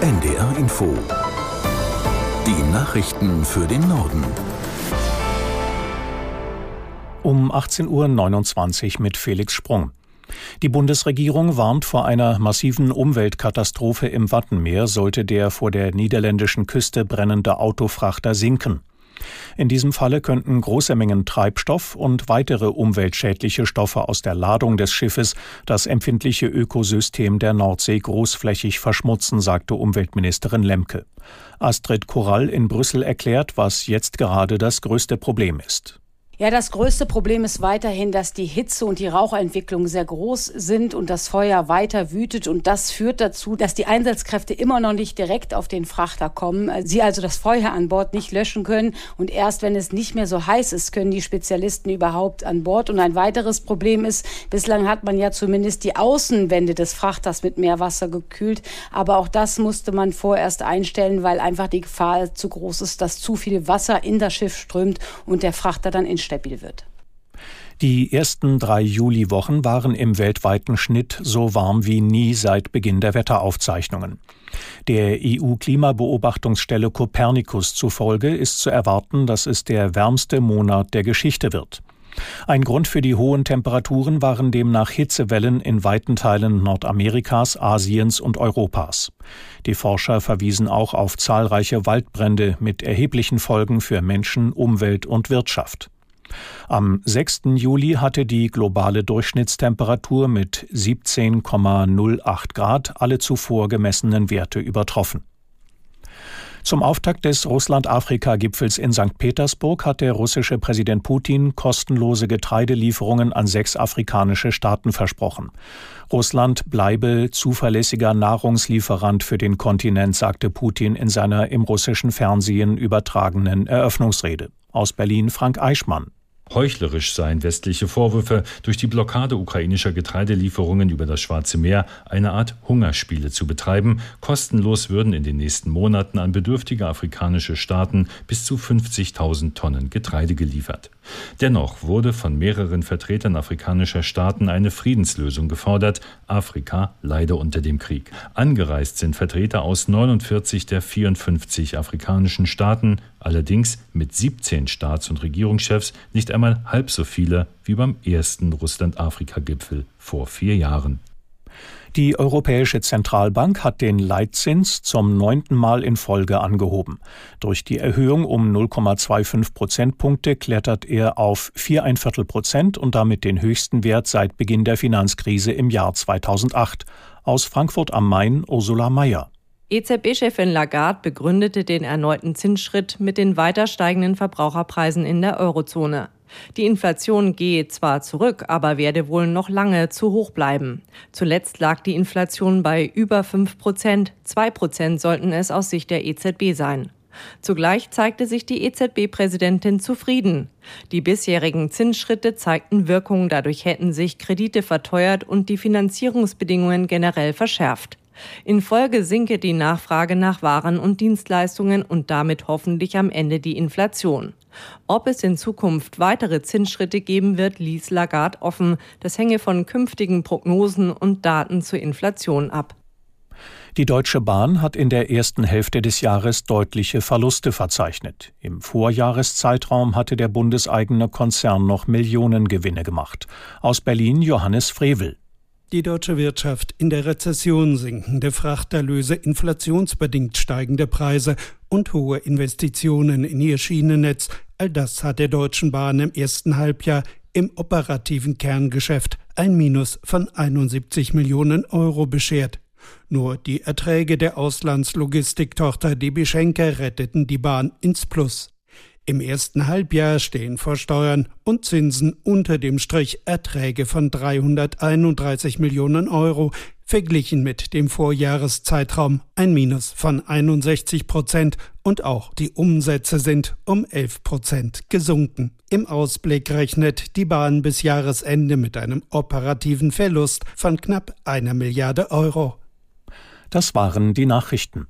NDR Info. Die Nachrichten für den Norden. Um 18.29 Uhr mit Felix Sprung. Die Bundesregierung warnt vor einer massiven Umweltkatastrophe im Wattenmeer, sollte der vor der niederländischen Küste brennende Autofrachter sinken. In diesem Falle könnten große Mengen Treibstoff und weitere umweltschädliche Stoffe aus der Ladung des Schiffes das empfindliche Ökosystem der Nordsee großflächig verschmutzen, sagte Umweltministerin Lemke. Astrid Korall in Brüssel erklärt, was jetzt gerade das größte Problem ist. Ja, das größte Problem ist weiterhin, dass die Hitze und die Rauchentwicklung sehr groß sind und das Feuer weiter wütet. Und das führt dazu, dass die Einsatzkräfte immer noch nicht direkt auf den Frachter kommen. Sie also das Feuer an Bord nicht löschen können. Und erst wenn es nicht mehr so heiß ist, können die Spezialisten überhaupt an Bord. Und ein weiteres Problem ist, bislang hat man ja zumindest die Außenwände des Frachters mit Meerwasser gekühlt. Aber auch das musste man vorerst einstellen, weil einfach die Gefahr zu groß ist, dass zu viel Wasser in das Schiff strömt und der Frachter dann in stabil wird. Die ersten drei Juliwochen waren im weltweiten Schnitt so warm wie nie seit Beginn der Wetteraufzeichnungen. Der EU-Klimabeobachtungsstelle Copernicus zufolge ist zu erwarten, dass es der wärmste Monat der Geschichte wird. Ein Grund für die hohen Temperaturen waren demnach Hitzewellen in weiten Teilen Nordamerikas, Asiens und Europas. Die Forscher verwiesen auch auf zahlreiche Waldbrände mit erheblichen Folgen für Menschen, Umwelt und Wirtschaft. Am 6. Juli hatte die globale Durchschnittstemperatur mit 17,08 Grad alle zuvor gemessenen Werte übertroffen. Zum Auftakt des Russland-Afrika-Gipfels in St. Petersburg hat der russische Präsident Putin kostenlose Getreidelieferungen an sechs afrikanische Staaten versprochen. Russland bleibe zuverlässiger Nahrungslieferant für den Kontinent, sagte Putin in seiner im russischen Fernsehen übertragenen Eröffnungsrede. Aus Berlin Frank Eichmann. Heuchlerisch seien westliche Vorwürfe, durch die Blockade ukrainischer Getreidelieferungen über das Schwarze Meer eine Art Hungerspiele zu betreiben. Kostenlos würden in den nächsten Monaten an bedürftige afrikanische Staaten bis zu 50.000 Tonnen Getreide geliefert. Dennoch wurde von mehreren Vertretern afrikanischer Staaten eine Friedenslösung gefordert. Afrika leide unter dem Krieg. Angereist sind Vertreter aus 49 der 54 afrikanischen Staaten, allerdings mit 17 Staats- und Regierungschefs nicht einmal halb so viele wie beim ersten Russland-Afrika-Gipfel vor vier Jahren. Die Europäische Zentralbank hat den Leitzins zum neunten Mal in Folge angehoben. Durch die Erhöhung um 0,25 Prozentpunkte klettert er auf viereinviertel Prozent und damit den höchsten Wert seit Beginn der Finanzkrise im Jahr 2008. Aus Frankfurt am Main Ursula Mayer. EZB-Chefin Lagarde begründete den erneuten Zinsschritt mit den weiter steigenden Verbraucherpreisen in der Eurozone. Die Inflation gehe zwar zurück, aber werde wohl noch lange zu hoch bleiben. Zuletzt lag die Inflation bei über 5 Prozent. 2 Prozent sollten es aus Sicht der EZB sein. Zugleich zeigte sich die EZB-Präsidentin zufrieden. Die bisherigen Zinsschritte zeigten Wirkung, dadurch hätten sich Kredite verteuert und die Finanzierungsbedingungen generell verschärft. In Folge sinke die Nachfrage nach Waren und Dienstleistungen und damit hoffentlich am Ende die Inflation. Ob es in Zukunft weitere Zinsschritte geben wird, ließ Lagarde offen. Das hänge von künftigen Prognosen und Daten zur Inflation ab. Die Deutsche Bahn hat in der ersten Hälfte des Jahres deutliche Verluste verzeichnet. Im Vorjahreszeitraum hatte der bundeseigene Konzern noch Millionengewinne gemacht. Aus Berlin Johannes Frevel. Die deutsche Wirtschaft in der Rezession sinkende Frachterlöse, inflationsbedingt steigende Preise und hohe Investitionen in ihr Schienennetz, all das hat der Deutschen Bahn im ersten Halbjahr im operativen Kerngeschäft ein Minus von 71 Millionen Euro beschert. Nur die Erträge der Auslandslogistiktochter DB Schenker retteten die Bahn ins Plus. Im ersten Halbjahr stehen vor Steuern und Zinsen unter dem Strich Erträge von 331 Millionen Euro, verglichen mit dem Vorjahreszeitraum ein Minus von 61 Prozent und auch die Umsätze sind um 11 Prozent gesunken. Im Ausblick rechnet die Bahn bis Jahresende mit einem operativen Verlust von knapp einer Milliarde Euro. Das waren die Nachrichten.